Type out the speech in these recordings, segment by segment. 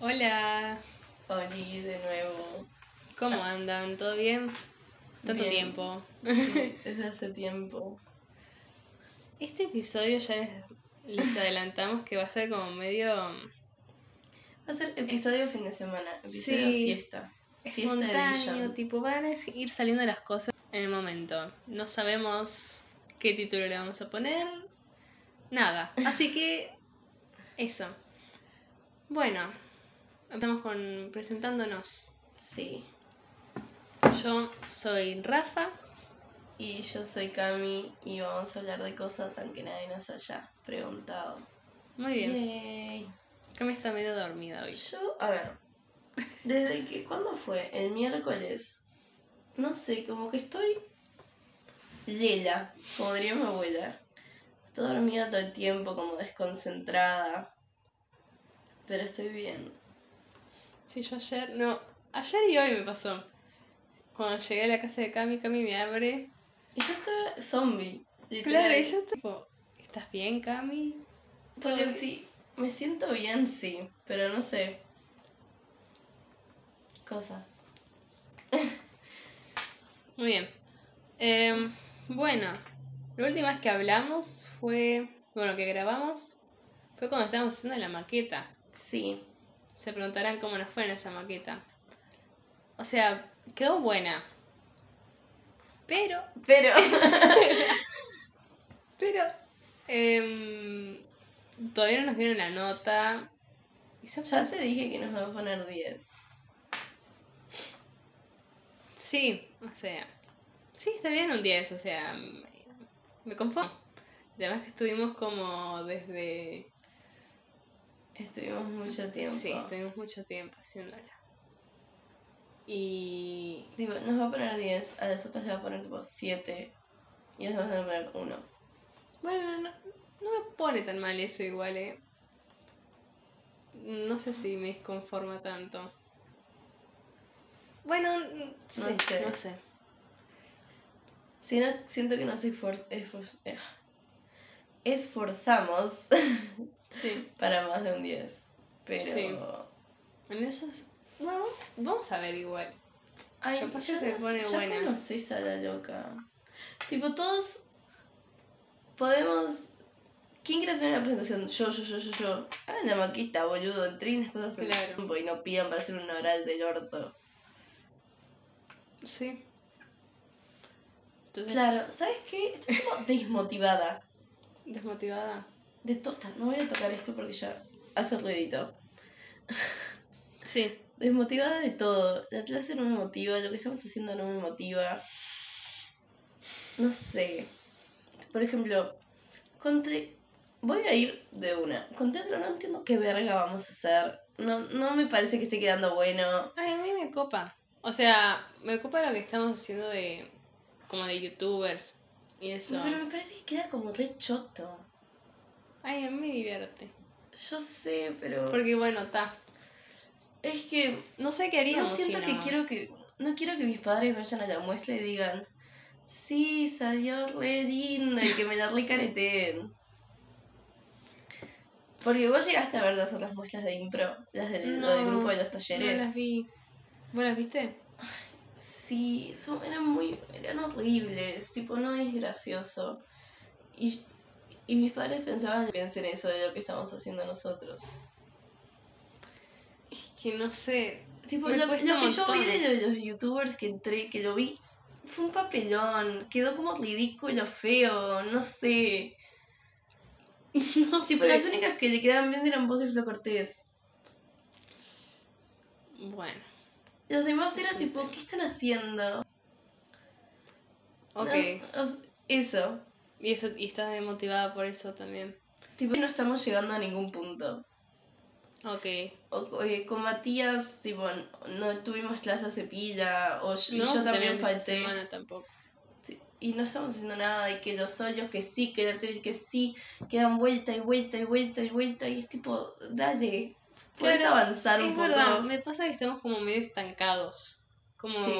Hola, Oli, de nuevo. ¿cómo andan? ¿Todo bien? Tanto Bien. tiempo. Desde hace tiempo. Este episodio ya les, les adelantamos que va a ser como medio Va a ser episodio fin de semana. Episodio Sí. siesta. Espontáneo, tipo van a ir saliendo las cosas en el momento. No sabemos qué título le vamos a poner, nada. Así que eso. Bueno, estamos con presentándonos. Sí. Yo soy Rafa. Y yo soy Cami y vamos a hablar de cosas aunque nadie nos haya preguntado. Muy bien. Yay. Cami está medio dormida hoy. Yo, a ver, desde que, ¿cuándo fue? El miércoles. No sé, como que estoy lela, como diría mi abuela. Estoy dormida todo el tiempo, como desconcentrada. Pero estoy bien. Sí, yo ayer, no, ayer y hoy me pasó. Cuando llegué a la casa de Cami, Cami me abre. Y yo estoy zombie. Claro, y yo tipo, ¿estás bien, Cami? Porque sí, me siento bien, sí, pero no sé. Cosas. Muy bien. Em, bueno, la última vez que hablamos fue, bueno, que grabamos, fue cuando estábamos haciendo la maqueta. Sí. Se preguntarán cómo nos fue en esa maqueta. O sea, quedó buena. Pero, Pero. pero, em, todavía no nos dieron la nota. Y ya te dije que nos va a poner 10. Sí, o sea. Sí, está bien un 10, o sea. Me, conformo. Además que estuvimos como desde. Estuvimos mucho tiempo. Sí, estuvimos mucho tiempo haciéndola. Y. Digo, nos va a poner 10, a las otras le va a poner tipo 7 y a las demás le va a poner 1. Bueno, no, no me pone tan mal eso igual, eh. No sé si me desconforma tanto. Bueno, sí, No sé. no sé. Si no, siento que nos esfor- esfor- eh, esforzamos Sí. para más de un 10. Pero. Sí. En esas. Bueno, vamos, vamos a ver igual. Ay, Capaz que se no- pone ya buena. conoces a la loca. Tipo, todos podemos. ¿Quién quiere hacer una presentación? Yo, yo, yo, yo, yo. Hagan la maqueta, boludo. Entren las cosas en Claro. tiempo y no pidan para hacer un oral del orto. Sí. Entonces, Claro, ¿sabes qué? Estoy como desmotivada. desmotivada. De tota, no voy a tocar esto porque ya hace ruidito. Sí. Desmotivada de todo. La clase no me motiva, lo que estamos haciendo no me motiva. No sé. Por ejemplo, con te- voy a ir de una. Con teatro no entiendo qué verga vamos a hacer. No, no me parece que esté quedando bueno. Ay, a mí me copa. O sea, me copa lo que estamos haciendo de. como de youtubers y eso. Pero me parece que queda como re choto. Ay, a mí me divierte. Yo sé, pero. Porque bueno, está. Es que No sé qué no haríamos. siento si que no. quiero que. No quiero que mis padres vayan a la muestra y digan. Sí, salió re lindo y que me la recareteen. Porque vos llegaste a ver las otras muestras de impro, las del, grupo de los talleres. No las vi. ¿Vos las viste? Sí, son, eran muy. eran horribles. Tipo, no es gracioso. Y, y mis padres pensaban, piensen eso de lo que estamos haciendo nosotros. Es que no sé. Tipo, lo, que yo vi de los youtubers que entré, que lo vi, fue un papelón. Quedó como ridículo, feo, no sé. no Tipo, sé. las únicas que le quedaban bien eran vos y Flo Cortés. Bueno. Los demás era tipo. ¿qué están haciendo? Ok. No, eso. Y eso y estás desmotivada por eso también. Tipo, no estamos llegando a ningún punto. Ok. O, eh, con Matías, tipo, no tuvimos clase hace pila, o yo, No también falté. semana tampoco. Sí, Y no estamos haciendo nada, y que los hoyos que sí, que el que sí, que dan vuelta y vuelta y vuelta y vuelta, y es tipo, dale, puedes Claro, avanzar un es poco. verdad, me pasa que estamos como medio estancados. Como Sí.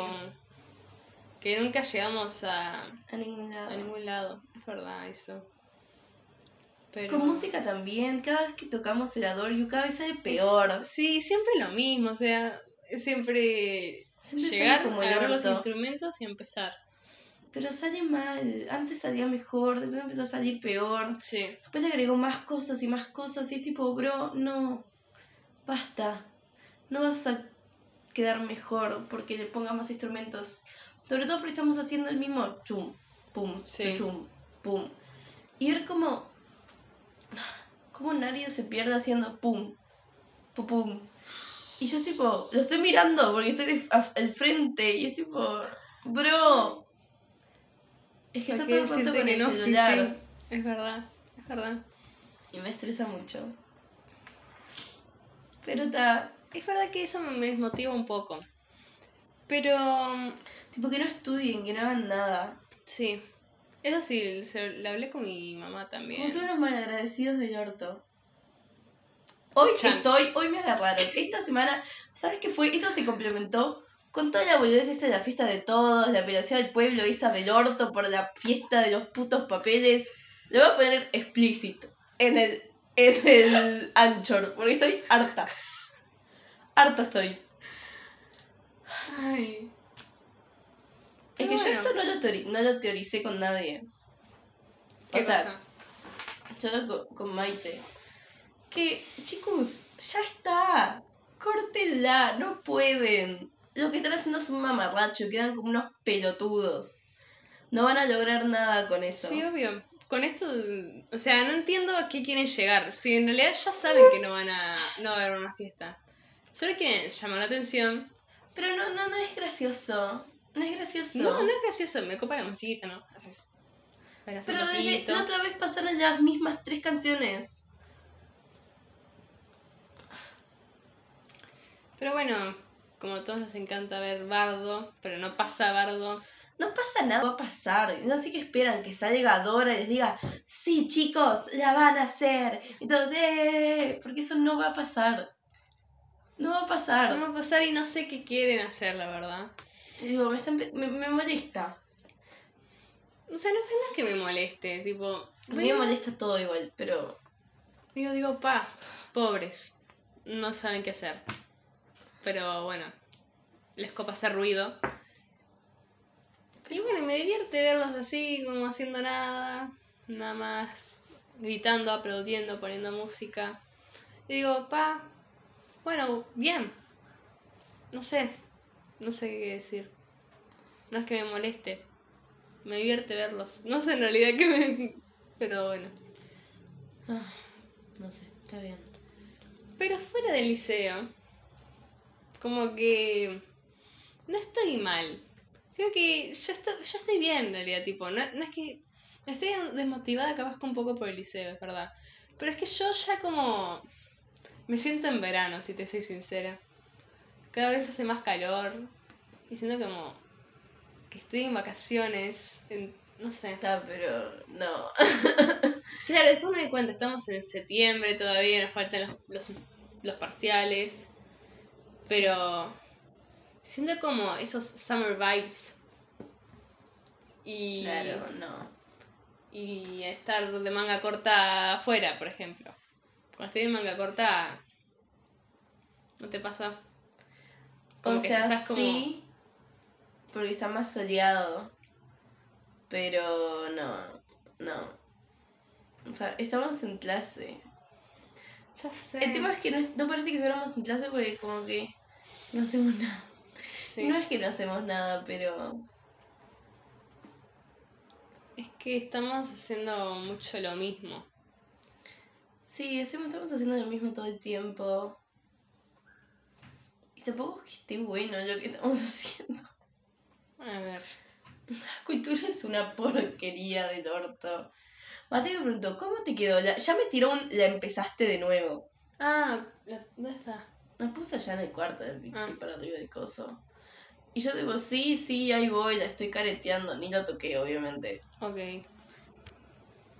Que nunca llegamos a, A ningún lado. a ningún lado. Es verdad eso. Pero... Con música también, cada vez que tocamos el Adore You, cada vez sale peor. Sí, siempre lo mismo, o sea, siempre, Siempre llegar, como agarrar los instrumentos y empezar. Pero sale mal. Antes salía mejor, después empezó a salir peor. Sí, Después agregó más cosas y más cosas. Y es tipo, bro, no. Basta. No vas a quedar mejor porque le pongas más instrumentos. Sobre todo porque estamos haciendo el mismo chum, pum, Sí. chum, pum. Y ver cómo. cómo Nario se pierde haciendo pum, pum, pum. Y yo, tipo, lo estoy mirando porque estoy de- a- al frente. Y es tipo, bro. Es que ¿para está todo el con el no? Sí, celular. sí, es verdad, es verdad. Y me estresa mucho. Pero está. Es verdad que eso me desmotiva un poco. Pero Tipo que no estudien, que no hagan nada. sí, eso sí, se, lo hablé con mi mamá también. Como son unos malagradecidos del orto. Hoy Chan. estoy, hoy me agarraron. Esta semana, ¿sabes qué fue? Eso se complementó con toda la boludez esta de la fiesta de todos, la apelación del pueblo, esa del orto por la fiesta de los putos papeles. Lo voy a poner explícito en el, en el Anchor, porque estoy harta. Harta estoy. Ay. Es que yo esto no lo, teori- no lo teoricé con nadie. ¿Qué o sea? Solo con, con Maite. Que, chicos, ya está. Córtenla, no pueden. Lo que están haciendo es un mamarracho, quedan como unos pelotudos. No van a lograr nada con eso. Sí, obvio. Con esto, o sea, no entiendo a qué quieren llegar. Si en realidad ya saben que no van a, no va a haber una fiesta. Solo quieren llamar la atención. Pero no, no, no es gracioso. No es gracioso. No, no es gracioso, me copa la musiquita, ¿no? Un Pero desde la otra vez pasaron las mismas tres canciones. Pero bueno, como a todos nos encanta ver Bardo, pero no pasa Bardo. No pasa nada, va a pasar. No sé qué esperan, que salga Dora y les diga, sí chicos, la van a hacer. Entonces, porque eso no va a pasar. No va a pasar. No va a pasar y no sé qué quieren hacer, la verdad. Digo, me, están- me, me molesta. O sea, no sé, es que me moleste, tipo... A mí me molesta todo igual, pero Digo, digo, pa, pobres. No saben qué hacer. Pero bueno, les copa hacer ruido. Y bueno, me divierte verlos así, como haciendo nada. Nada más gritando, aplaudiendo, poniendo música. Y digo, pa, bueno, bien. No sé, no sé qué decir. No es que me moleste. Me divierte verlos. No sé en realidad qué me... Pero bueno. ah, no sé, está bien. Pero fuera del liceo, como que no estoy mal. Creo que yo, estoy, yo estoy bien en realidad, tipo, no, no es que estoy desmotivada capaz que un poco por el liceo, es verdad. Pero es que yo ya como me siento en verano, si te soy sincera. Cada vez hace más calor y siento como que estoy en vacaciones, en, no sé. Está, pero no. Claro, después me di cuenta, estamos en septiembre todavía, nos faltan los, los, los parciales. Pero siento como esos summer vibes. Y, Claro, no. y estar de manga corta afuera, por ejemplo. Cuando estoy de manga corta, ¿no te pasa? Como o que sea, ya estás como... sí, porque está más soleado. Pero no, no. O sea, estamos en clase. Ya sé. El tema es que no, es- no parece que estuviéramos en clase porque como que no hacemos nada. Sí. No es que no hacemos nada, pero... Es que estamos haciendo mucho lo mismo. Sí, estamos haciendo lo mismo todo el tiempo. Tampoco es que esté bueno lo que estamos haciendo. A ver. La cultura es una porquería del orto. Mateo me preguntó, ¿cómo te quedó? La- ya me tiró un... La empezaste de nuevo. Ah, la- ¿dónde está? La puse allá en el cuarto del Ah. para arriba del coso. Y yo digo, sí, sí, ahí voy, la estoy careteando. Ni lo toqué, obviamente. Ok.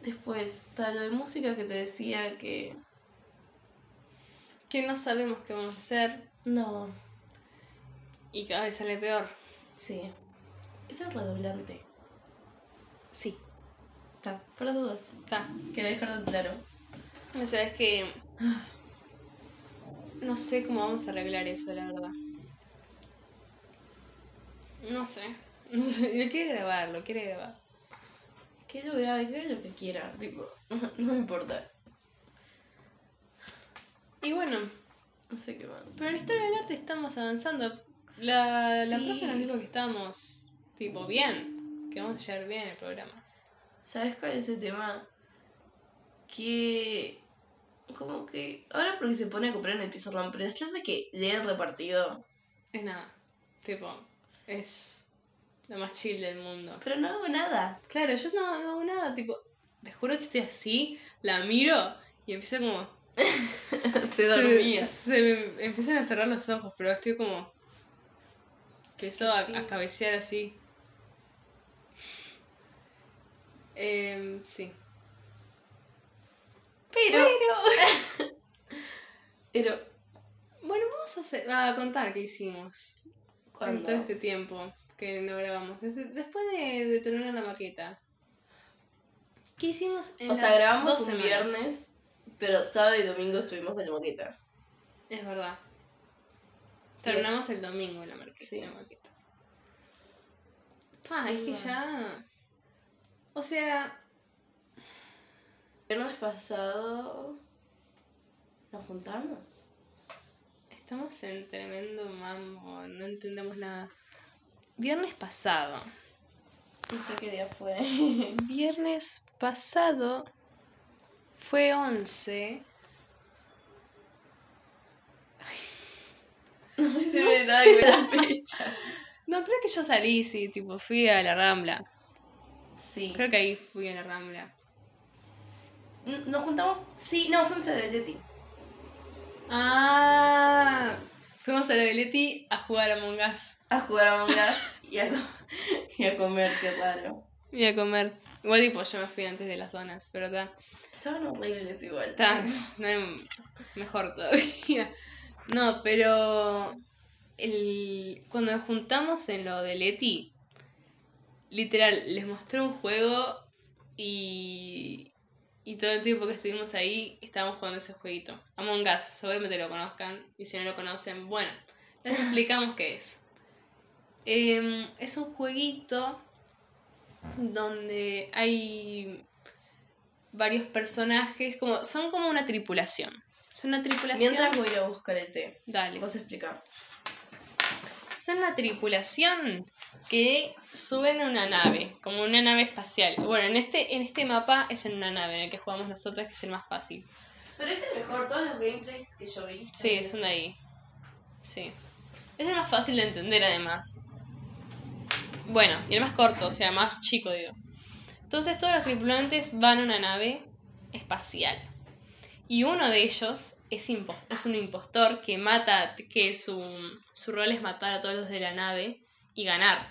Después, está lo de música que te decía que... Que no sabemos qué vamos a hacer No, y cada vez sale peor. sí. Es el redoblante. Sí. Está, por las dudas. Está. Quería dejarlo claro. O sea, es que. No sé cómo vamos a arreglar eso, la verdad. No sé. No sé. Yo quiero grabarlo, quiero grabar. Que lo grabe, que lo que quiera. Tipo, no me importa. Y bueno, No sé qué más. pero en la historia del arte estamos avanzando. La, la profe nos dijo que estábamos, tipo, bien. Que vamos a llevar bien el programa. ¿Sabes cuál es el tema? Que. Como que. Ahora porque se pone a comprar en el pizarrón, pero las clases que leen repartido. Es nada. Tipo, es lo más chill del mundo. Pero no hago nada. Claro, yo no, no hago nada, tipo, te juro que estoy así, la miro y empiezo como... se dormía. Se, me empiezan a cerrar los ojos, pero estoy como... Empiezo a, Sí. a cabecear así. Em, sí. Pero. Pero. Bueno, vamos a, hacer- a contar qué hicimos en todo este tiempo que no grabamos. Desde- después de, de terminar la maqueta. ¿Qué hicimos en O sea, grabamos dos un semanas? viernes, pero sábado y domingo estuvimos con la moqueta. Es verdad. Terminamos el domingo la, marqueta, Sí. la maqueta. Pa, ¿Qué es que más? ya. O sea, El viernes pasado. Nos juntamos. estamos en tremendo mambo, no entendemos nada. Viernes pasado. No sé qué día fue. Viernes pasado fue 11. No me se No sé. con la fecha. No, creo que yo salí, sí, tipo, fui a la Rambla. Sí. Creo que ahí fui a la Rambla. Nos juntamos. Sí, no, fuimos a la Leti. Ah, fuimos a la Belletti a jugar a Among Us. A jugar a Us y a, y a comer, qué raro. Y a comer. Igual tipo, yo me fui antes de las donas, pero está. Estaban horribles igual. Está, no hay mejor todavía. No, pero el, cuando nos juntamos en lo de Leti, literal, les mostré un juego y, y todo el tiempo que estuvimos ahí estábamos jugando ese jueguito. Among Us, seguramente lo conozcan y si no lo conocen, bueno, les explicamos qué es. Em, es un jueguito donde hay varios personajes, como son como una tripulación. Son una tripulación. Mientras voy a ir a buscar el té. Dale. Vos explica. Son una tripulación que suben a una nave, como una nave espacial. Bueno, en este, en este mapa es en una nave en el que jugamos nosotras, que es el más fácil. Pero es el mejor, todos los gameplays que yo vi. Sí, son de ahí. Sí. Es el más fácil de entender además. Bueno, y el más corto, o sea, más chico, digo. Entonces todos los tripulantes van a una nave espacial. Y uno de ellos es, es un impostor que mata, que su, su rol es matar a todos los de la nave y ganar.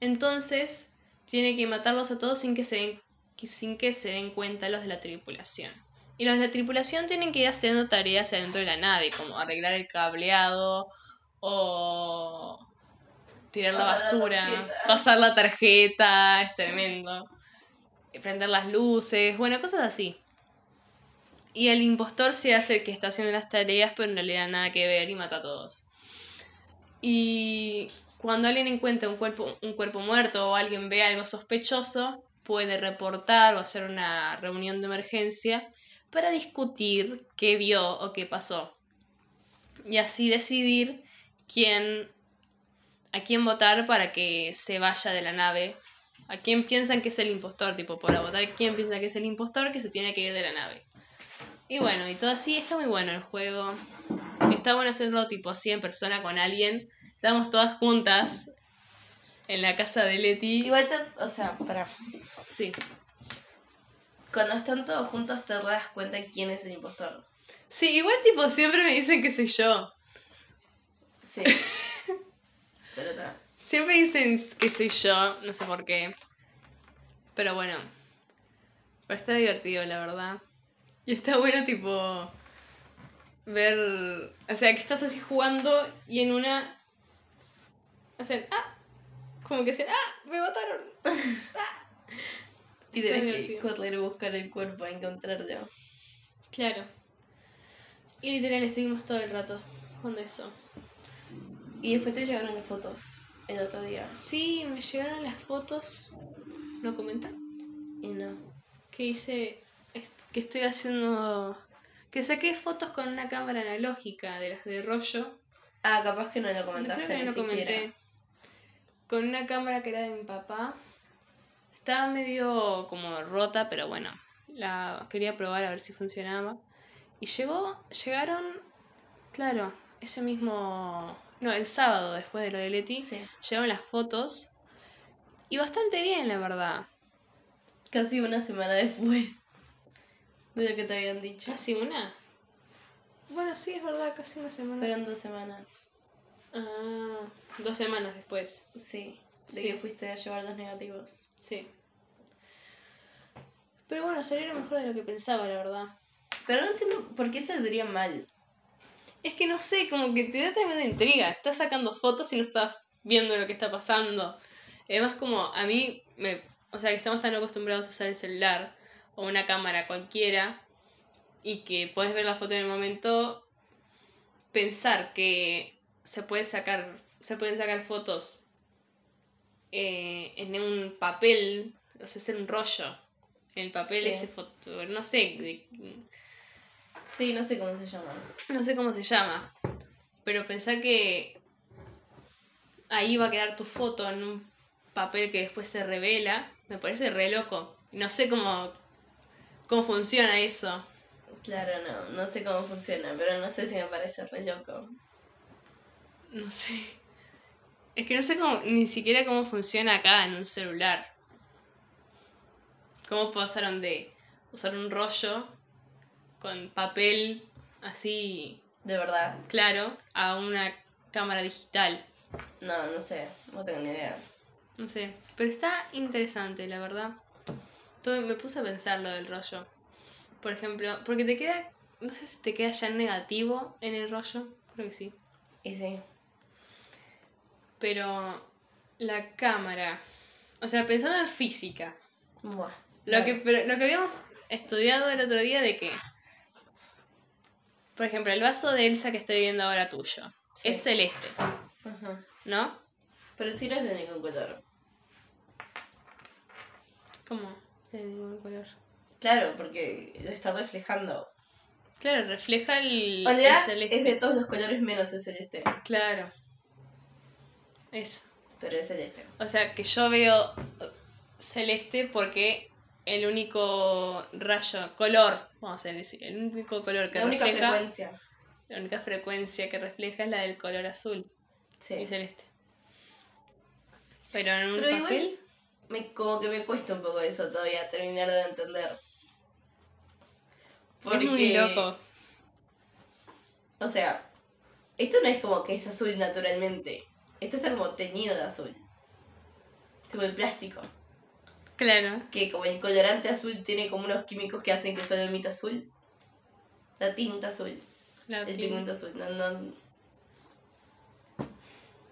Entonces, tiene que matarlos a todos sin que se den, sin que se den cuenta los de la tripulación. Y los de la tripulación tienen que ir haciendo tareas adentro de la nave, como arreglar el cableado o tirar la Pasar la basura, pasar la tarjeta, es tremendo. Prender las luces, bueno, cosas así. Y el impostor se hace que está haciendo las tareas, pero en realidad nada que ver y mata a todos. Y cuando alguien encuentra un cuerpo, un cuerpo muerto o alguien ve algo sospechoso, puede reportar o hacer una reunión de emergencia para discutir qué vio o qué pasó. Y así decidir quién a quién votar para que se vaya de la nave. A quién piensan que es el impostor, tipo, para votar quién piensa que es el impostor que se tiene que ir de la nave. Y bueno, y todo así, está muy bueno el juego. Está bueno hacerlo tipo así en persona con alguien. Estamos todas juntas en la casa de Leti. Igual te, o sea, para. Sí. Cuando están todos juntos te das cuenta quién es el impostor. Sí, igual tipo siempre me dicen que soy yo. Sí. Siempre dicen que soy yo, no sé por qué. Pero bueno. Pero está divertido, la verdad. Y está bueno, tipo. Ver. O sea, que estás así jugando y en una. Hacen. ¡Ah! Como que hacen. ¡Ah! ¡Me mataron! ¡Ah! Y tenés que correr buscar el cuerpo a encontrarlo. Claro. Y literal estuvimos todo el rato jugando eso. Y después te llegaron las fotos el otro día. Sí, me llegaron las fotos. ¿No comentan? Y no. Que hice. Que estoy haciendo. Que saqué fotos con una cámara analógica de las de rollo. Ah, capaz que no lo Creo comentaste que ni no siquiera. comenté. Con una cámara que era de mi papá. Estaba medio como rota, pero bueno. La quería probar a ver si funcionaba. Y llegó. Llegaron. Claro, ese mismo. No, el sábado después de lo de Leti. Sí. Llegaron las fotos. Y bastante bien, la verdad. Casi una semana después de lo que te habían dicho. ¿Casi una? Bueno, sí, es verdad, casi una semana. Fueron dos semanas. Ah, dos semanas después. Sí. De Sí. que fuiste a llevar los negativos. Sí. Pero bueno, salieron mejor de lo que pensaba, la verdad. Pero no entiendo por qué saldría mal. Es que no sé, como que te da tremenda intriga. Estás sacando fotos y no estás viendo lo que está pasando. Además, como a mí, me, o sea, que estamos tan acostumbrados a usar el celular o una cámara cualquiera y que puedes ver la foto en el momento, pensar que se puede sacar, se pueden sacar fotos eh, en un papel, o sea, hacer un rollo. En el papel Sí. ese foto, no sé, de- Sí, no sé cómo se llama. no sé cómo se llama, pero pensar que ahí va a quedar tu foto en un papel que después se revela, me parece re loco. No sé cómo, cómo funciona eso. Claro, no, no sé cómo funciona, pero no sé si me parece re loco. No sé. Es que no sé cómo, ni siquiera cómo funciona acá en un celular. ¿Cómo pasaron de usar un rollo con papel así De verdad. claro a una cámara digital? No, no sé, no tengo ni idea. No sé, pero está interesante, la verdad. Todo, me puse a pensar lo del rollo. Por ejemplo, porque te queda, no sé si te queda ya negativo en el rollo, creo que sí. Y sí. Pero la cámara, o sea, pensando en física, Buah. lo que, pero, lo que habíamos estudiado el otro día de que, por ejemplo, el vaso de Elsa que estoy viendo ahora tuyo, Sí. es celeste, Ajá. ¿no? Pero sí no es de ningún color. ¿Cómo? De ningún color. Claro, porque lo está reflejando. Claro, refleja el, O el celeste. es de todos los colores menos el celeste. Claro. Eso. Pero es celeste. O sea, que yo veo celeste porque el único rayo, color, vamos a decir, el único color que La única refleja, frecuencia. la única frecuencia que refleja es la del color azul Sí. y celeste. Pero en un Pero papel, Me, como que me cuesta un poco eso todavía, terminar de entender. es muy loco. O sea, esto no es como que es azul naturalmente. Esto está como teñido de azul. Tipo el plástico. Claro. Que como el colorante azul tiene como unos químicos que hacen que solo emita azul. La tinta azul. La El pigmento azul. No, no.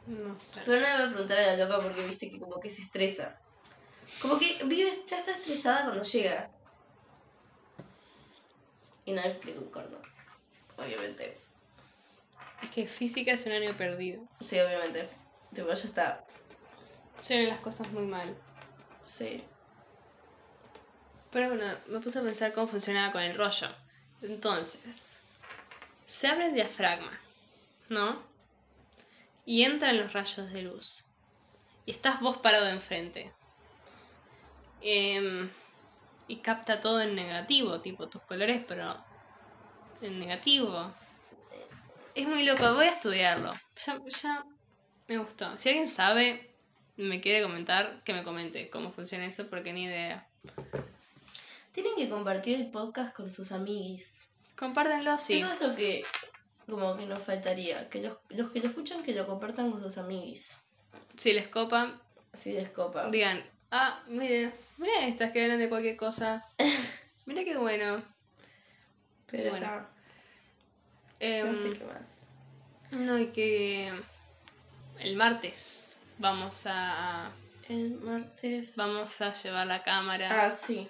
No sé. Pero no le voy a preguntar a la loca porque viste que como que se estresa. Como que vive, ya está estresada cuando llega. Y no me explico un corno. Obviamente. Es que física es un año perdido. Sí, obviamente. Tipo, ya está. Llegan las cosas muy mal. Sí. Pero bueno, me puse a pensar cómo funcionaba con el rollo. Entonces, se abre el diafragma, ¿no? Y entran los rayos de luz. Y estás vos parado enfrente. Em, y capta todo en negativo, tipo tus colores, pero en negativo. Es muy loco, voy a estudiarlo. Ya, ya me gustó. Si alguien sabe, me quiere comentar, que me comente cómo funciona eso, porque ni idea. Tienen que compartir el podcast con sus amiguis. Compártanlo, sí. Eso es lo que como que nos faltaría. Que los, los que lo escuchan que lo compartan con sus amiguis. Si les copa, Así les copa. digan, ah, mire, mira estas que hablan de cualquier cosa. Mira qué bueno. Pero bueno. está. Em, No sé qué más. no, y que el martes vamos a El martes. Vamos a llevar la cámara. Ah, sí.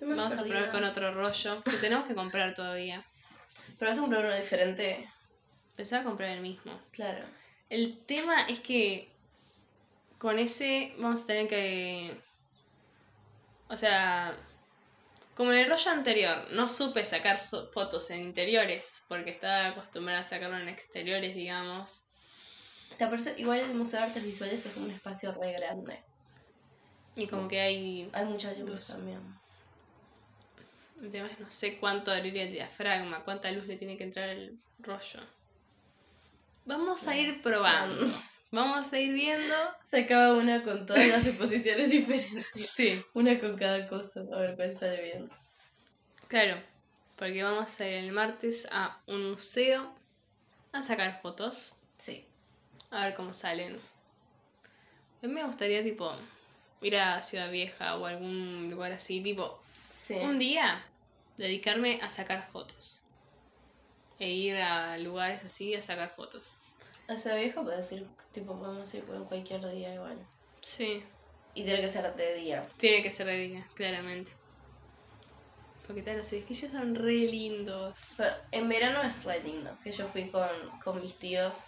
Me Vamos a probar con otro rollo que tenemos que comprar todavía. Pero vas a comprar uno diferente. Pensaba comprar el mismo. Claro. El tema es que con ese vamos a tener que... O sea, como en el rollo anterior, no supe sacar fotos en interiores porque estaba acostumbrada a sacarlo en exteriores, digamos. Igual el Museo de Artes Visuales es como un espacio re grande. Y como que hay... Hay mucha luz Luz. también. El tema es no sé cuánto abrir el diafragma, cuánta luz le tiene que entrar al rollo. Vamos a ir probando. Vamos a ir viendo. Sacaba una con todas las exposiciones diferentes. Sí. Una con cada cosa. A ver cuál sale bien. Claro, porque vamos a ir el martes a un museo a sacar fotos, Sí. a ver cómo salen. A mí me gustaría, tipo, ir a Ciudad Vieja o algún lugar así, tipo, Sí. un día dedicarme a sacar fotos. E ir a lugares así a sacar fotos. O sea, viejo puede decir, tipo, podemos ir con cualquier día igual. Sí, Y tiene que ser de día. tiene que ser de día, claramente. Porque tal, los edificios son re lindos. Pero en verano es re lindo, que yo fui con, con mis tíos.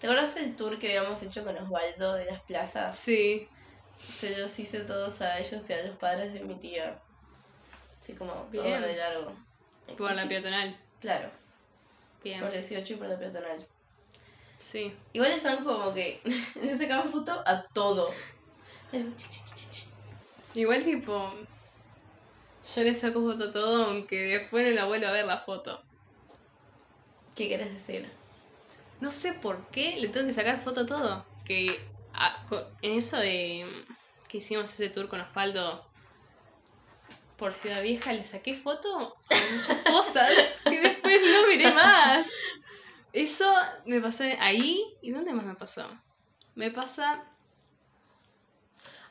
¿Te acuerdas el tour que habíamos hecho con Osvaldo de las plazas? Sí, Se los hice todos a ellos y a los padres de mi tía. Así como todo Bien. de largo. por la peatonal. Claro, Bien. por 18 y por la peatonal. Sí. Igual estaban como que le sacaban foto a todo. Igual tipo, yo le saco foto a todo aunque después no la vuelvo a ver la foto. ¿Qué querés decir? No sé por qué le tengo que sacar foto a todo. Que en eso de que hicimos ese tour con Osvaldo por Ciudad Vieja le saqué foto a muchas cosas que después no miré más. Eso me pasó ahí. ¿Y dónde más me pasó? Me pasa...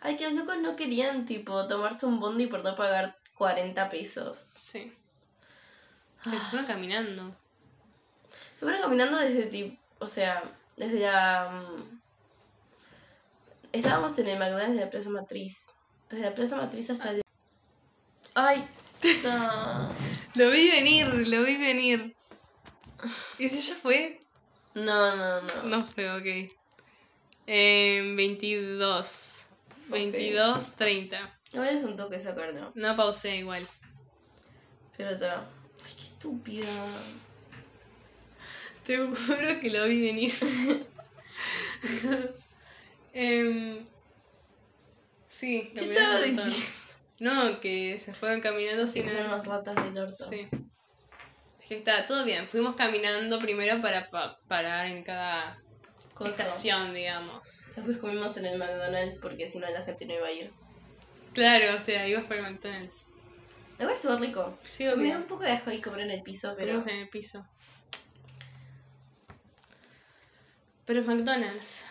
Ay, que los no querían, tipo, tomarse un bondi por no pagar 40 pesos. Sí. Que se fueron caminando. Se fueron caminando desde, tipo, o sea, desde la... mm, Estábamos en el McDonald's de la Plaza Matriz. Desde la Plaza Matriz hasta el... Ay, no. Lo vi venir, lo vi venir. ¿Y si ya fue? No, no, no. No fue, ok. Eh, 22. 22, 30. Igual es un toque sacarlo. No pausé igual. Pero está. Ay, qué estúpida. Te juro que lo vi venir. Em, sí, ¿Qué caminaron estaba diciendo? No, que se fueron caminando sin son unas ratas del orto. Sí. Es que está todo bien. Fuimos caminando primero para pa- parar en cada Cosa. estación, digamos. Después comimos en el McDonald's porque si no la gente no iba a ir. Claro, o sea, ibas por el McDonald's. Igual estuvo rico. Sí, Me da un poco de asco ahí comer en el piso, pero. Comimos en el piso. Pero es McDonald's.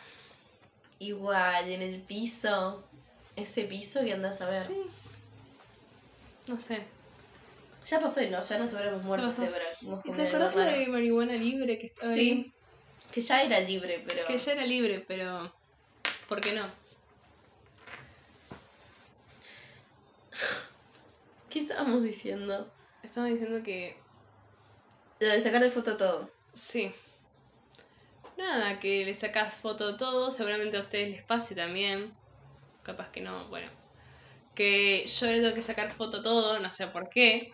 Igual, en el piso. Ese piso que andas a ver. Sí. No sé. Ya pasó y no, ya nos hubiéramos muerto pasó. si hubiéramos ¿Y comido ¿Te acordás de marihuana libre que estaba ahí? Sí. Que ya era libre, pero. Que ya era libre, pero. ¿Por qué no? ¿Qué estábamos diciendo? Estaba diciendo que. Lo de sacar de foto todo. Sí. Nada, que le sacas foto a todo, seguramente a ustedes les pase también. Capaz que no, bueno. Que yo le tengo que sacar foto a todo, no sé por qué.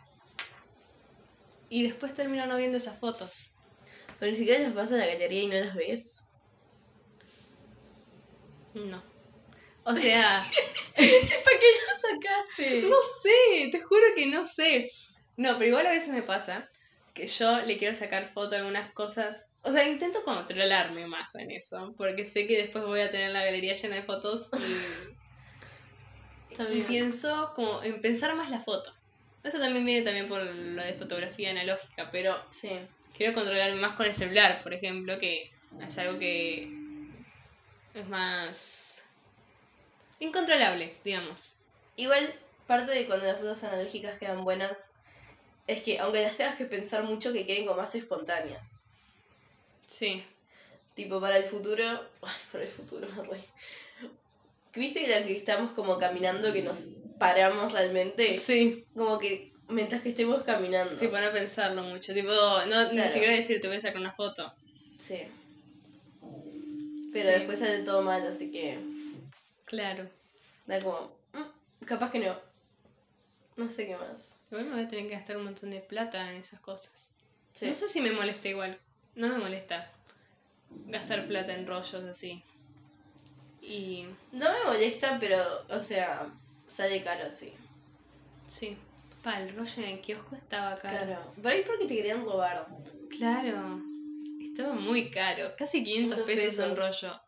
Y después termino no viendo esas fotos. Pero ni siquiera las vas a la galería y no las ves. No. O sea, ¿Para qué las sacaste? no sé, te juro que no sé. No, pero igual a veces me pasa que yo le quiero sacar foto a algunas cosas. O sea, intento controlarme más en eso, porque sé que después voy a tener la galería llena de fotos y, Está y pienso como en pensar más la foto. Eso también viene también por lo de fotografía analógica, pero Sí. quiero controlarme más con el celular, por ejemplo, que es algo que es más incontrolable, digamos. Igual, parte de cuando las fotos analógicas quedan buenas es que, aunque las tengas que pensar mucho, que queden como más espontáneas. Sí, Tipo, para el futuro. Ay, para el futuro, ¿Viste la que estamos como caminando que nos paramos realmente? Sí. Como que mientras que estemos caminando. Tipo, no pensarlo mucho. Tipo, no, ni Claro. siquiera decir, te voy a sacar una foto. Sí. Pero Sí. después sale todo mal, así que Claro. da como... mm, capaz que no. No sé qué más. Igual me voy a tener que gastar un montón de plata en esas cosas. Sí. No sé si me molesta igual. No me molesta gastar plata en rollos así. Y No me molesta, pero, o sea, sale caro, sí. sí. Pa, el rollo en el kiosco estaba caro. Claro. Por ahí porque te querían robar. Claro. Estaba muy caro. Casi 500 500 pesos un pesos. rollo.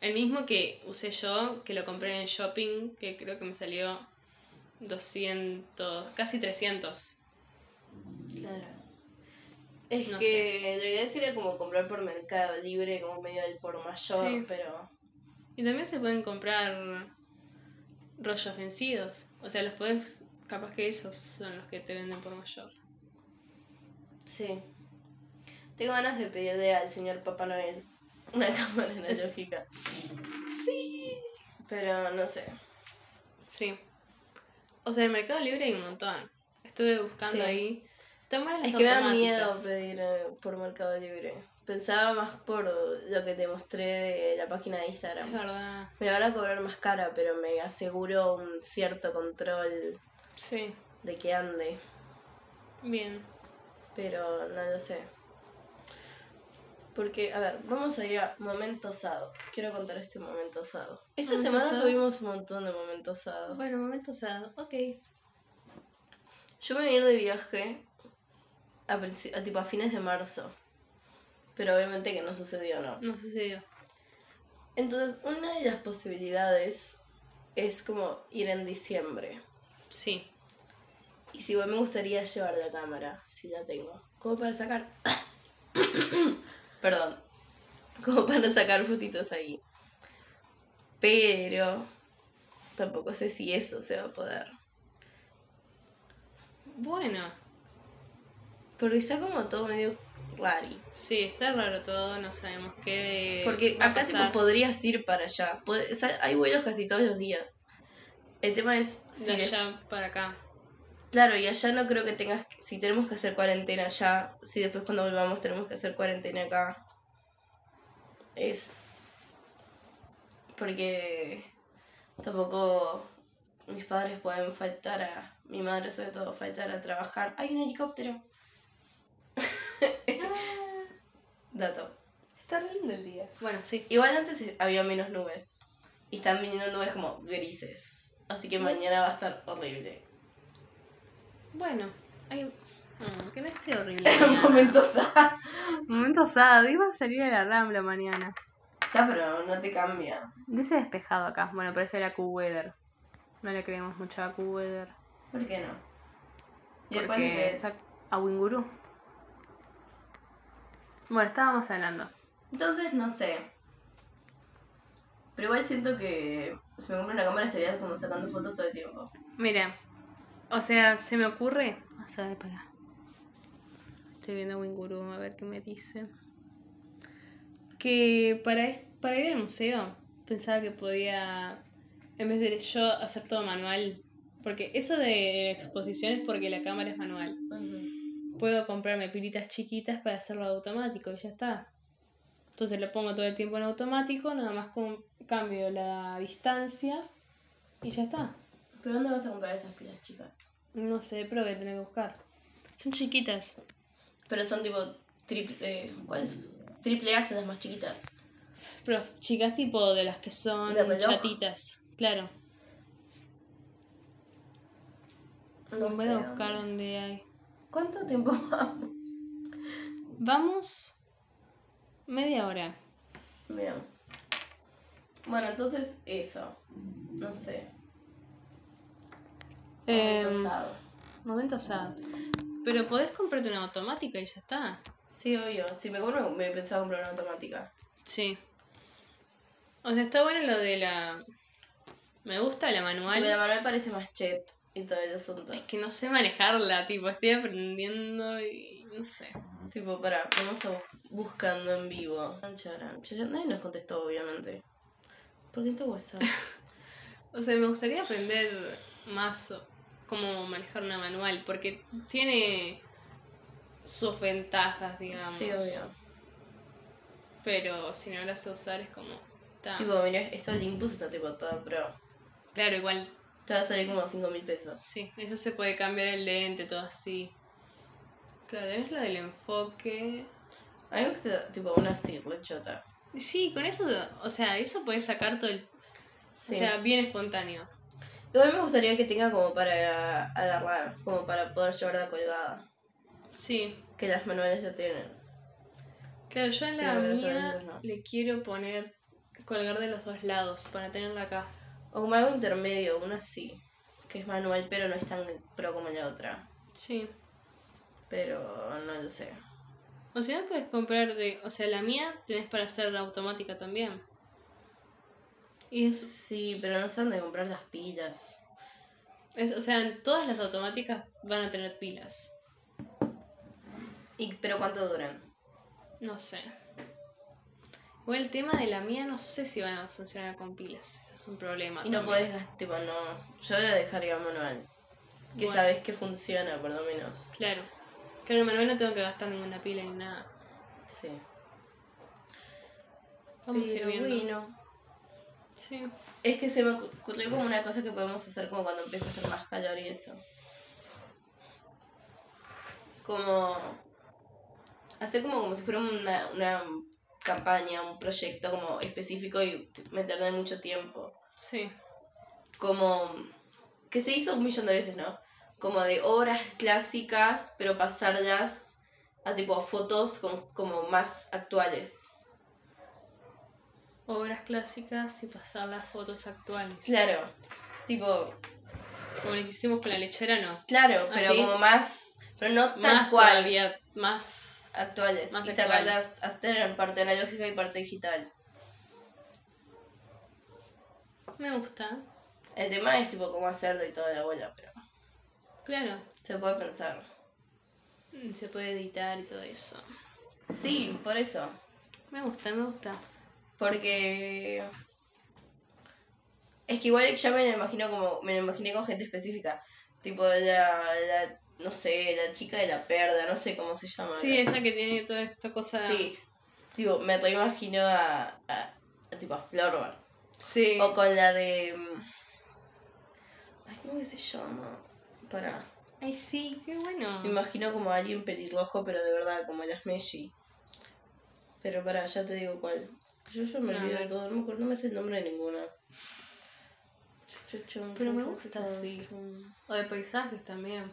El mismo que usé yo, que lo compré en shopping, que creo que me salió 200, casi 300. Claro. Es No que la idea sería como comprar por Mercado Libre, como medio del por mayor, Sí. pero... Y también se pueden comprar rollos vencidos. O sea, los podés. Capaz que esos son los que te venden por mayor. Sí. Tengo ganas de pedirle al señor Papá Noel una cámara analógica. Sí. Pero no sé. Sí. O sea, en Mercado Libre hay un montón. Estuve buscando Sí. ahí. Están las Es que me da miedo pedir eh, por Mercado Libre. Pensaba más por lo que te mostré de la página de Es Instagram. verdad. Me van a cobrar más cara, pero me aseguro un cierto control Sí. de que ande. Bien. Pero no lo sé. Porque, a ver, vamos a ir a momento osado. Quiero contar este momento osado. Esta ¿Momento semana osado? tuvimos un montón de momentos osados. Bueno, momento usado. Ok. Yo me voy a ir de viaje a, a tipo a fines de marzo. Pero obviamente que no sucedió, ¿no? No sucedió. Entonces, una de las posibilidades es como ir en diciembre. Sí. Y si me gustaría llevar la cámara, si la tengo. Como para sacar. Perdón. Como para sacar fotitos ahí. Pero. Tampoco sé si eso se va a poder. Bueno. Porque está como todo medio rari. Sí, está raro todo. No sabemos qué. Porque va a acá tipo, pasar. podrías ir para allá. Pod- o sea, hay vuelos casi todos los días. El tema es. De Si de- allá para acá. Claro, y allá no creo que tengas. Si tenemos que hacer cuarentena allá, si después cuando volvamos tenemos que hacer cuarentena acá. Es. Porque. Tampoco. Mis padres pueden faltar a. Mi madre, sobre todo, faltar a trabajar. ¡Hay un helicóptero! Dato. Está lindo el día. Bueno, sí. Igual antes había menos nubes. Y están viniendo nubes como grises. Así que mañana va a estar horrible. Bueno. Hay... No, que no esté horrible. Momento sad. Momento sad. Iba a salir a la rambla mañana. Está, pero no te cambia. Dice despejado acá. Bueno, parece la Q-Weather. No le creemos mucho a Q-Weather. ¿Por qué no? ¿Y cuál Porque a Winguru. Bueno, estábamos hablando. Entonces, no sé. Pero igual siento que si me compro una cámara estaría como sacando fotos todo el tiempo. Mira, o sea, se me ocurre. Vamos a ver para acá. Estoy viendo Winguru, a ver qué me dice. Que para, para ir al museo pensaba que podía, en vez de yo hacer todo manual, porque eso de la exposición es porque la cámara es manual. Puedo comprarme pilitas chiquitas para hacerlo automático y ya está. Entonces lo pongo todo el tiempo en automático, nada más con cambio la distancia y ya está. ¿Pero dónde vas a comprar esas pilas chicas? No sé, pero voy a tener que buscar. Son chiquitas. Pero son tipo triple... Eh, ¿Cuáles? Triple A son las más chiquitas. Pero chicas tipo de las que son chatitas. Claro. No voy a buscar dónde hay. ¿Cuánto tiempo vamos? Vamos media hora. Bien. Bueno, entonces eso. No sé. Em, Momento osado. momento sad. Pero podés comprarte una automática y ya está. Sí, obvio. Si me compro, me pensaba comprar una automática. Sí. O sea, está bueno lo de la... Me gusta la manual. La manual parece más chet y todo el asunto. Es que no sé manejarla, tipo, estoy aprendiendo y no sé. Tipo, para, vamos a bus- buscando en vivo. Nadie nos contestó, obviamente. ¿Por qué entró WhatsApp? O sea, me gustaría aprender más cómo manejar una manual, porque tiene sus ventajas, digamos. sí, obvio. Pero si no la sé usar es como... Tipo, mira, esto Olympus está tipo toda pro. Claro, igual, Te va a salir como 5 mil pesos. sí, eso se puede cambiar el lente, todo así. Claro, tenés lo del enfoque. A mí me gusta tipo una así, re chota. Sí, con eso, o sea, eso puedes sacar todo el... Sí. O sea, bien espontáneo. Igual me gustaría que tenga como para agarrar, como para poder llevarla colgada. Sí, Que las manuales ya tienen. claro, yo en la Pero mía no. le quiero poner, colgar de los dos lados para tenerla acá. O como algo intermedio, una así. Que es manual, pero no es tan pro como la otra. Sí. Pero no lo sé. O si no, puedes comprar de. O sea, la mía tenés para hacer automática también. Y es, Sí, pero no sé dónde comprar las pilas. es- O sea, en todas las automáticas van a tener pilas. ¿Y, ¿Pero cuánto duran? No sé. Igual el tema de la mía no sé si van a funcionar con pilas. Es un problema. Y no podés gastar, tipo, no. Yo la dejaría manual. Que Bueno. sabes que funciona, por lo menos. Claro. Claro, en Manuel no tengo que gastar ninguna pila ni nada. Sí. Vamos a ir Pero viendo. bueno. Sí. Es que se me ocurrió como una cosa que podemos hacer como cuando empieza a hacer más calor y eso. Como. Hacer como, como si fuera una, una campaña, un proyecto como específico y meterle mucho tiempo. Sí. Como. Que se hizo un millón de veces, ¿no? Como de obras clásicas, pero pasarlas a tipo a fotos con- como más actuales. Obras clásicas y pasar las fotos actuales. Claro. Tipo, Como lo que hicimos con la lechera, no. claro, ¿Ah, pero como más. Pero no tal Más cual. todavía, más... actuales Más y actual. sacarlas hasta en parte analógica y parte digital. Me gusta. El tema es tipo cómo hacerlo y toda la bola, pero Claro. se puede pensar. Mm, Se puede editar y todo eso. Sí, por eso. Me gusta, me gusta. Porque es que igual ya me lo imagino como me lo imaginé con gente específica, tipo la, la no sé, la chica de la perda, no sé cómo se llama. Sí, esa que tiene toda esta cosa... Sí. Tipo, me reimagino a, a, a tipo a Florba. Sí. O con la de. mm, Ay, ¿cómo que se llama? Para. Ay, sí, qué bueno. Me imagino como a alguien pelirrojo, pero de verdad, como las Meshi. Pero para, ya te digo cuál. Yo, yo me olvido de todo, no me acuerdo, no me sé el nombre de ninguna. Pero me gusta así. O de paisajes también.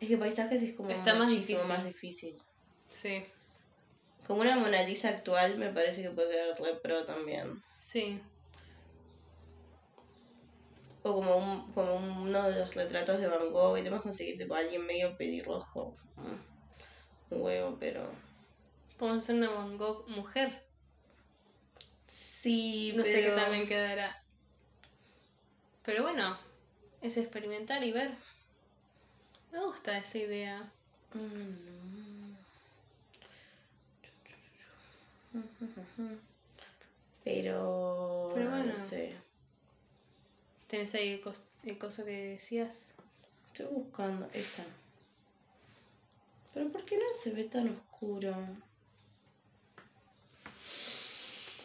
Es que paisajes es como Está más difícil. más difícil. Sí. Como una Mona Lisa actual me parece que puede quedar re pro también. Sí. O como, un, como uno de los retratos de Van Gogh y te vas a conseguir tipo a alguien medio pelirrojo. Mm, Un huevo, pero... Podemos hacer una Van Gogh mujer. Sí, No sé qué también quedará. Pero bueno, es experimentar y ver. Me gusta esa idea. Pero, Pero bueno. no sé. ¿Tenés ahí el, cos- el coso que decías? Estoy buscando esta. Pero ¿por qué no se ve tan oscuro?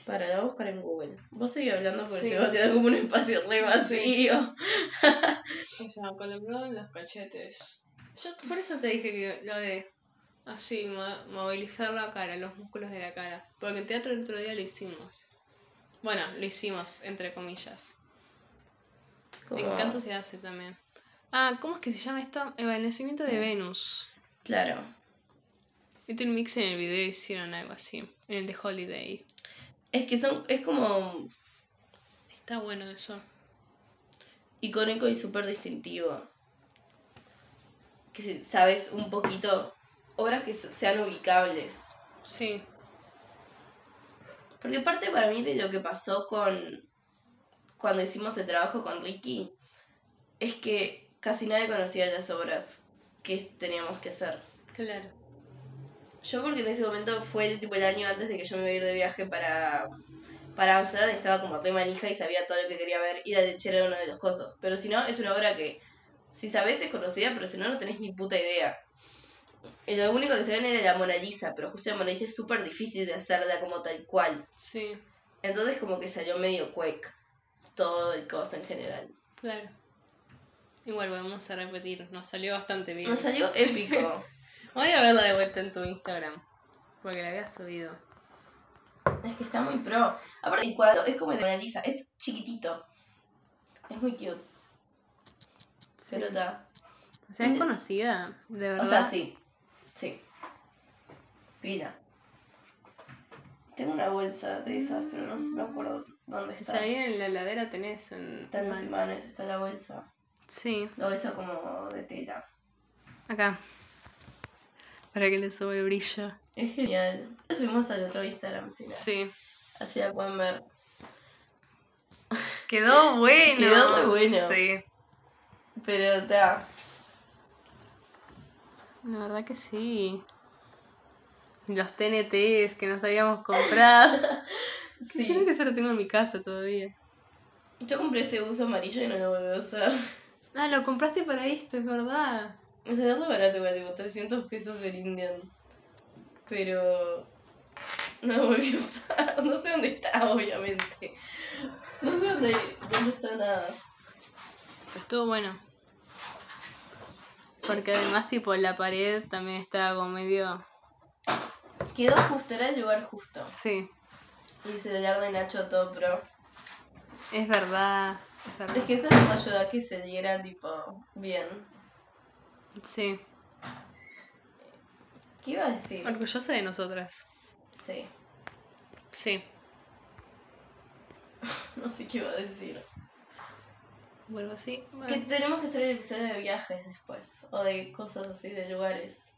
Para, la voy a buscar en Google. Vos seguís hablando porque Sí. se va a quedar como un espacio re vacío. O sea, colocó en los cachetes. Yo por eso te dije que lo de así, mo- movilizar la cara, los músculos de la cara. Porque en teatro el otro día lo hicimos. Bueno, lo hicimos, entre comillas. Como- En canto se hace también. Ah, ¿cómo es que se llama esto? El nacimiento de Venus. Claro. Little Mix en el video hicieron algo así. En el de Holiday. Es que son, es como Está bueno eso. icónico y súper distintivo. Que si sabes un poquito, obras que so- sean ubicables. Sí. Porque parte para mí de lo que pasó con cuando hicimos el trabajo con Ricky es que casi nadie conocía las obras que teníamos que hacer. Claro. Yo porque en ese momento fue el tipo el año antes de que yo me iba a ir de viaje para para Amsterdam estaba como re manija y sabía todo lo que quería ver y la lechera era uno de los cosas. Pero si no, es una obra que si sabes es conocida, pero si no, no tenés ni puta idea. Y lo único que se ven era la Mona Lisa, pero justo la Mona Lisa es súper difícil de hacerla como tal cual. Sí, Entonces como que salió medio cuec todo el coso en general. claro. Igual vamos a repetir, nos salió bastante bien. Nos salió épico. Voy a verla de vuelta en tu Instagram. Porque la había subido. es que está muy pro. Aparte el cuadro es como el de Mona Lisa, es chiquitito. Es muy cute. Pero está. O sea, es conocida, de verdad. O sea, sí. Sí. Pila. Tengo una bolsa de esas, pero no, no acuerdo dónde O está. sea, ahí en la heladera tenés un... Está en los imanes, está la bolsa. Sí, La bolsa como de tela. acá. Para que le sube el brillo. Es genial. Fuimos al otro Instagram, si no. Sí. Así la pueden ver. Quedó bueno. Quedó re bueno. Sí. Pero está. La verdad que sí. Los TNTs que nos habíamos comprado. Creo Sí. que eso lo tengo en mi casa todavía. Yo compré ese uso amarillo y no lo volví a usar. Ah, lo compraste para esto, es verdad. Me salió re barato, igual, tipo 300 pesos el Indian. Pero. No lo volví a usar. No sé dónde está, obviamente. No sé dónde, dónde está nada. Pero estuvo bueno. Porque además, tipo, la pared también estaba como medio. Quedó justo, era el lugar justo. Sí, Y el celular de Nacho todo pro. es verdad. Es verdad. Es que eso nos ayudó a que se diera, tipo, bien. Sí. ¿Qué iba a decir? Orgullosa de nosotras. Sí. Sí. No sé qué iba a decir. Vuelvo así. Que tenemos que hacer el episodio de viajes después. O de cosas así, de lugares.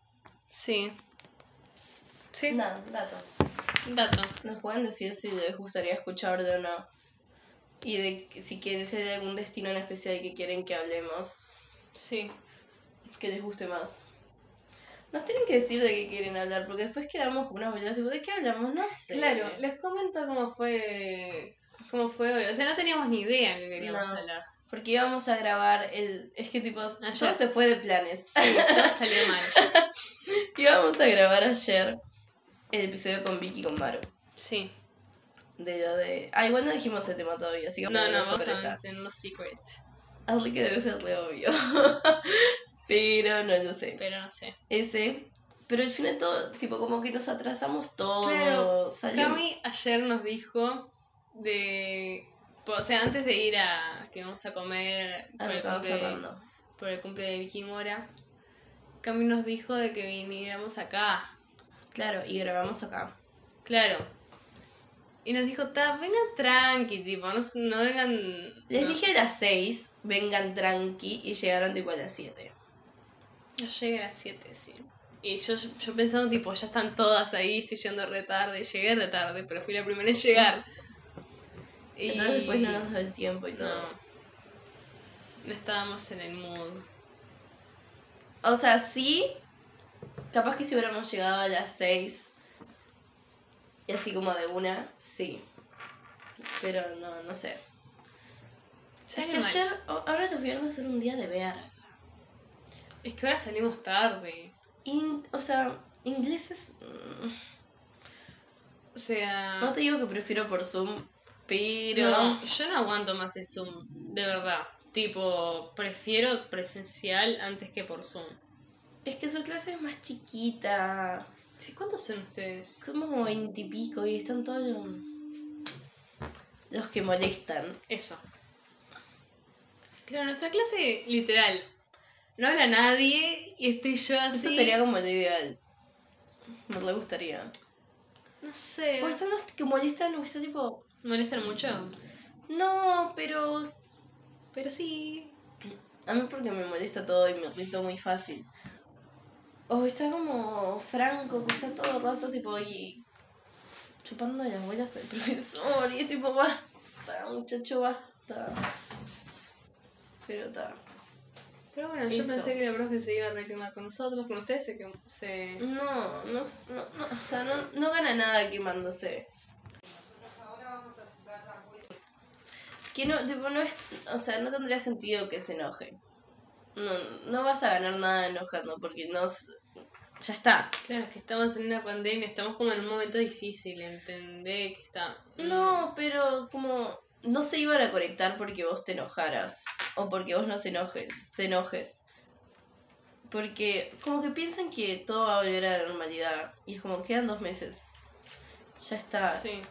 Sí. Sí. Nada, dato. Dato. Nos pueden decir si les gustaría escucharlo o no. Y de si quieren ser de algún destino en especial que quieren que hablemos. Sí. Que les guste más. Nos tienen que decir de qué quieren hablar, porque después quedamos con unas boludas tipo, ¿de qué hablamos? No sé. Claro, les comento cómo fue. cómo fue hoy. O sea, no teníamos ni idea que queríamos No. hablar. Porque íbamos a grabar el... Es que tipo, todo Ayer. se fue de planes. Sí, todo salió mal. íbamos a grabar ayer el episodio con Vicky y con Maru. Sí. De lo de... Ah, igual no dijimos el tema todavía, así que No, no, vamos a tener los secrets. Así que debe ser re obvio. Pero no lo sé. Pero no sé. Ese. Pero al final todo, tipo, como que nos atrasamos todo. Claro, salió- Cami ayer nos dijo de. O sea, antes de ir a. que vamos a comer a por el, cumple, por el cumple de Vicky Mora, Cami nos dijo de que viniéramos acá. Claro, y grabamos acá. Claro. Y nos dijo, ta, vengan tranqui, tipo, no, no vengan. Les no". dije a las 6, vengan tranqui, y llegaron tipo a las 7. Yo llegué a las 7, sí. Y yo, yo pensando, tipo, ya están todas ahí, estoy yendo re tarde. Llegué re tarde, pero fui la primera en llegar. Y... Entonces después no nos da el tiempo y todo. No. No estábamos en el mood. O sea, sí. Capaz que si hubiéramos llegado a las 6. Y así como de una, sí. Pero no, no sé. Es que mal. ayer, ahora los viernes era un día de verga. Es que ahora salimos tarde. In- o sea, inglés es. O sea. No te digo que prefiero por Zoom, pero. no, yo no aguanto más el Zoom, de verdad. Tipo, prefiero presencial antes que por Zoom. Es que su clase es más chiquita. Sí, ¿Cuántos son ustedes? Somos como veintipico y, están todos los, los que molestan. Eso. Claro, nuestra clase, literal, no habla nadie y estoy yo así. Eso sería como lo ideal. Me re gustaría. No sé. Porque están los que molestan o está tipo. ¿Molestan mucho? No, pero. Pero sí. A mí porque me molesta todo y me irrito muy fácil. O está como Franco, que está todo el rato tipo ahí chupando las abuelas del profesor y es tipo basta, muchacho, basta. Pero está. Pero bueno, yo Eso. pensé que la profe se iba a reclamar con nosotros, con ustedes, se, se... No, no, no, no, o sea, no, no gana nada quemándose. Ahora vamos a Que no, tipo, no es, o sea, no tendría sentido que se enoje. No, no vas a ganar nada enojando porque no, ya está. Claro, es que estamos en una pandemia, estamos como en un momento difícil, entendé que está... No, pero como no se iban a conectar porque vos te enojaras o porque vos no se enojes, te enojes. Porque como que piensan que todo va a volver a la normalidad y es como quedan dos meses. Ya está. Sí.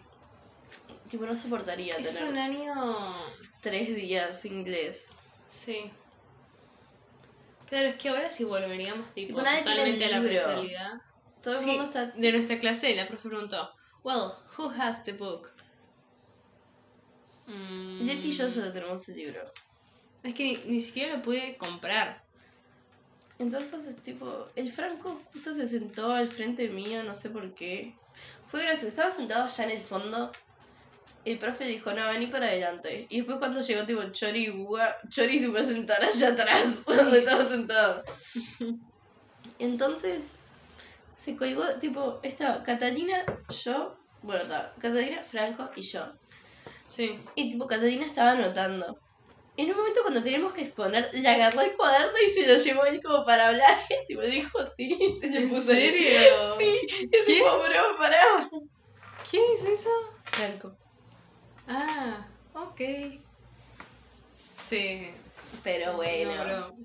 Tipo, no soportaría Es tener un año... tres días inglés. Sí. Pero es que ahora sí volveríamos tipo, Tipo, nadie tiene totalmente a la presencialidad. Todo el Sí, mundo está... De nuestra clase, la profe preguntó, well, who has the book? Mm, Leti y yo solo tenemos el libro. Es que ni, ni siquiera lo pude comprar. Entonces, es tipo, el Franco justo se sentó al frente mío, no sé por qué. Fue gracioso, estaba sentado allá en el fondo. El profe dijo, no, vení para adelante. Y después cuando llegó tipo Chori y Guga, Chori se fue a sentar allá atrás, donde estaba sentado. Entonces, se colgó, tipo, estaba Catalina, yo, bueno, estaba Catalina, Franco y yo. Sí. Y tipo, Catalina estaba anotando. En un momento cuando teníamos que exponer, le agarró el cuaderno y se lo llevó él como para hablar. tipo, dijo sí, se le ¿En puso ahí. serio? Sí, y ¿Quién? tipo, bro, pará. ¿Quién hizo eso? Franco. Ah, ok. Sí. Pero bueno. No.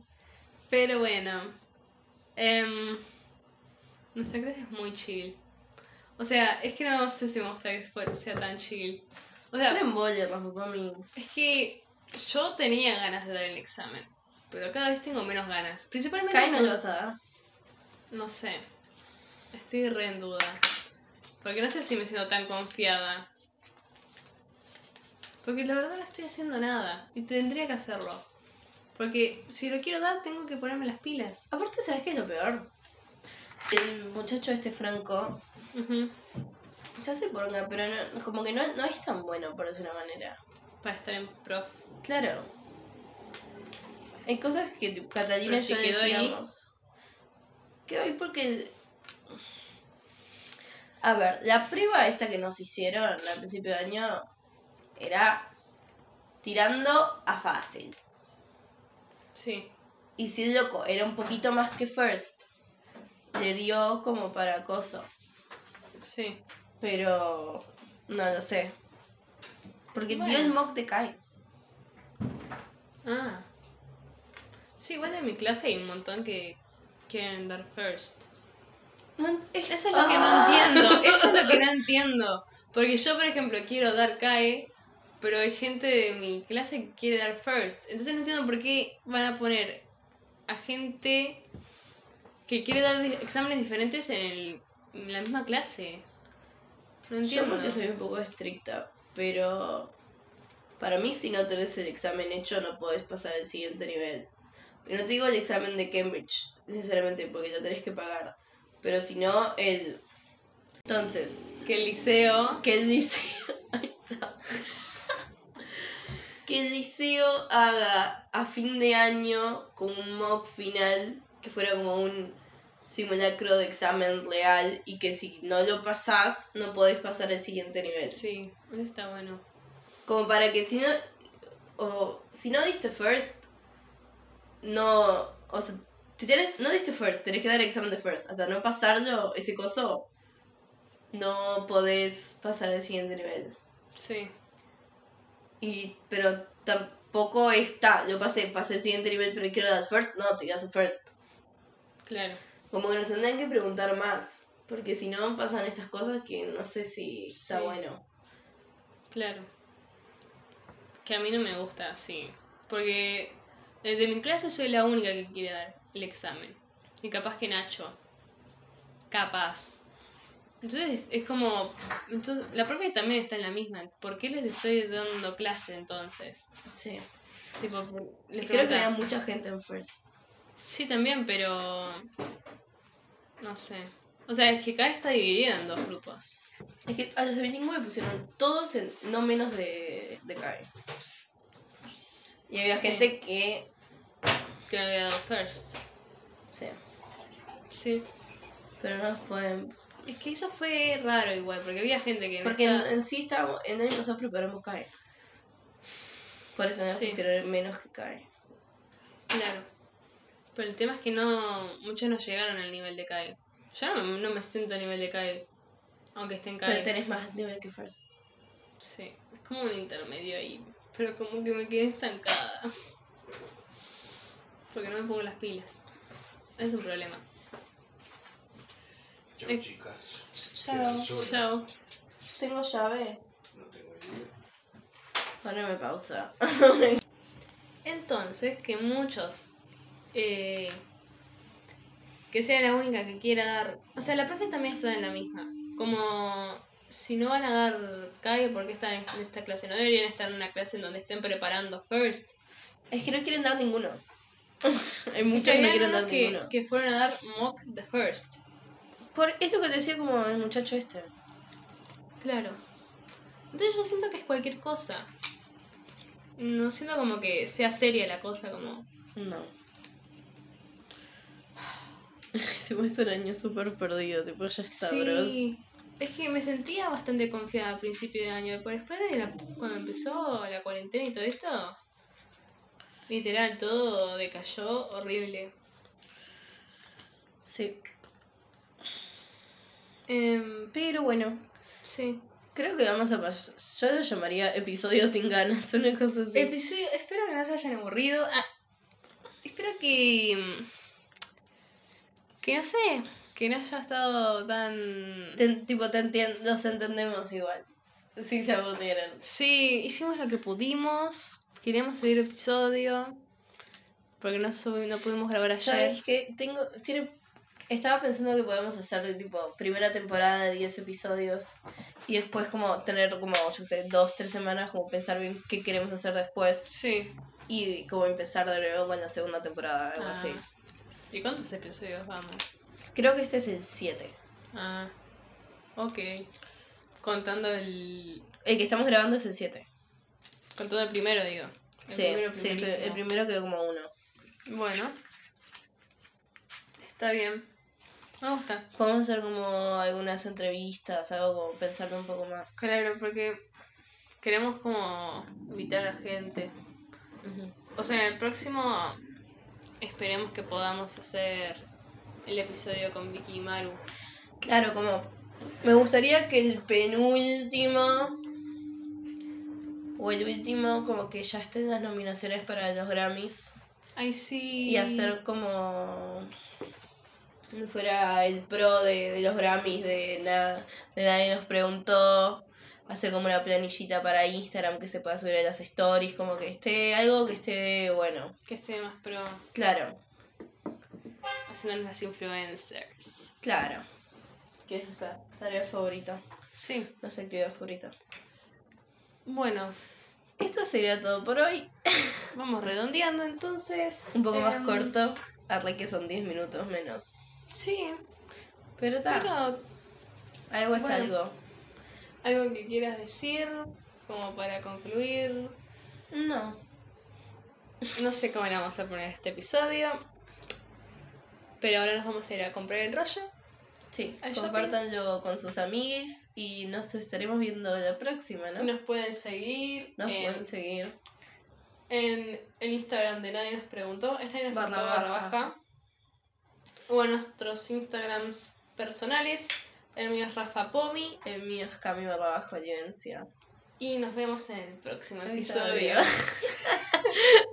Pero bueno. Em, nuestra clase es muy chill. O sea, es que no sé si me gusta que sea tan chill. O Es un sea, embole, es que yo tenía ganas de dar el examen. Pero cada vez tengo menos ganas. Principalmente. No lo vas a dar. No sé. Estoy re en duda. Porque no sé si me siento tan confiada. Porque la verdad no estoy haciendo nada. Y tendría que hacerlo. Porque si lo quiero dar, tengo que ponerme las pilas. Aparte, ¿sabes qué es lo peor? El muchacho este Franco Ujú. Se hace poronga, pero no, como que no, no es tan bueno, por decir una manera. Para estar en prof. Claro. Hay cosas que tipo, Catalina y si yo decíamos. Quedó ahí porque. A ver, la prueba esta que nos hicieron al principio de año era tirando a fácil. Sí. Y si el loco era un poquito más que first, le dio como para acoso. Sí. Pero no lo sé. Porque dio Bueno. el mock de Kai. Ah. Sí, igual en mi clase hay un montón que quieren dar first. No, Eso es lo que no Ah. entiendo. Eso es lo que no entiendo. Porque yo, por ejemplo, quiero dar CAE, pero hay gente de mi clase que quiere dar first. Entonces no entiendo por qué van a poner a gente que quiere dar exámenes diferentes en, el- en la misma clase. No Yo entiendo. porque soy un poco estricta, pero para mí si no tenés el examen hecho no podés pasar al siguiente nivel. Y no te digo el examen de Cambridge, sinceramente, porque lo tenés que pagar. Pero si no, el... Entonces, Que el liceo. que el liceo... Ahí está. que el liceo haga a fin de año con un mock final que fuera como un simulacro de examen real y que si no lo pasás no podés pasar al siguiente nivel. Sí, eso está bueno. Como para que si no o si no diste first no, o sea, si tienes no diste first, tenés que dar el examen de first, hasta no pasarlo ese coso no podés pasar al siguiente nivel. Sí. Y, pero tampoco está, yo pasé, pasé el siguiente nivel, pero quiero dar first, no, te quedas first. Claro. Como que nos tendrían que preguntar más, porque si no pasan estas cosas que no sé si está Sí. bueno. Claro. Que a mí no me gusta así. Porque de mi clase soy la única que quiere dar el examen. Y capaz que Nacho. Capaz. Entonces es como. Entonces, la profe también está en la misma. ¿Por qué les estoy dando clase entonces? Sí. Tipo, les creo que había mucha gente en first. Sí, también, pero. No sé. O sea, es que acá está dividida en dos grupos. Es que a los bilingües pusieron todos en no menos de, de CAE. Y había Sí. gente que. Que no había dado first. Sí. Sí. Pero no pueden. Es que eso fue raro igual, porque había gente que no Porque en, sí estábamos. En el año pasado preparamos CAE. Por eso nos Sí. pusieron menos que cae. Claro. Pero el tema es que no. Muchos no llegaron al nivel de Kai. Yo no, me- no me siento a nivel de Kai. Aunque esté en Kai. Pero tenés más nivel que First. Sí. Es como un intermedio ahí. Pero como que me quedé estancada. Porque no me pongo las pilas. Es un problema. Chao, Eh. chicas. Chao. Chao. Tengo llave. No tengo idea. Poneme pausa. Entonces, que muchos. Eh, que sea la única que quiera dar. O sea, la profe también está en la misma. Como. Si no van a dar CAE, ¿por qué están en esta clase? No deberían estar en una clase en donde estén preparando first. es que no quieren dar ninguno. Hay muchos que no quieren dar que, ninguno. que fueron a dar mock the first. Por esto que te decía como el muchacho este. Claro. Entonces yo siento que es cualquier cosa. No siento como que sea seria la cosa, como. No. Tipo, es un año súper perdido, tipo, ya está, bros. Sí. Es que me sentía bastante confiada al principio de año, pero después de la, cuando empezó la cuarentena y todo esto, literal, todo decayó horrible. Sí. Em, Pero bueno, sí. creo que vamos a pasar. Yo lo llamaría episodio sin ganas, una cosa así. Episodio, espero que no se hayan aburrido. Ah, espero que. Que no sé, que no haya estado tan. Tipo, te entien- nos entendemos igual. Sí se aburrieron. Sí, hicimos lo que pudimos. Queríamos subir episodio. Porque no, subi- no pudimos grabar ayer. ¿Sabes qué? Tengo, tiene, estaba pensando que podemos hacer tipo primera temporada de 10 episodios y después como tener como, yo sé, dos, tres semanas como pensar bien qué queremos hacer después Sí. y como empezar de nuevo con la segunda temporada, algo Ah. así. ¿Y cuántos episodios vamos? Creo que este es el 7. Ah. Ok. Contando el. El que estamos grabando es el 7. Contando el primero, digo. El Sí, primero, sí, el, primero quedó como uno. Bueno. Está bien. Me gusta. Podemos hacer como algunas entrevistas, algo como pensarlo un poco más. Claro, porque queremos como invitar a la gente. O sea, en el próximo esperemos que podamos hacer el episodio con Vicky y Maru. Claro, como me gustaría que el penúltimo o el último como que ya estén las nominaciones para los Grammys Ay, sí. y hacer como fuera el pro de, de los Grammys de nada, de nadie nos preguntó, hacer como una planillita para Instagram que se pueda subir a las stories, como que esté algo que esté bueno. Que esté más pro. Claro, Haciendo las influencers. claro. Que es nuestra tarea favorita, Sí. nuestra actividad favorita. Bueno, Esto sería todo por hoy. vamos redondeando entonces. Un poco más Em, corto. Arre que son 10 minutos menos. Sí, Pero está. pero algo es bueno. algo. Algo que quieras decir como para concluir. No. No sé cómo le vamos a poner a este episodio. Pero ahora nos vamos a ir a comprar el rollo. Sí, compártanlo con sus amiguis y nos estaremos viendo la próxima, ¿no? Nos pueden seguir Nos en, pueden seguir. en el Instagram de Nadie nos preguntó. Es Nadie nos Barra preguntó barra baja. O en nuestros Instagrams personales. El mío es Rafa Pomi. El mío es Camilo Bajo Llovencia. Y nos vemos en el próximo episodio.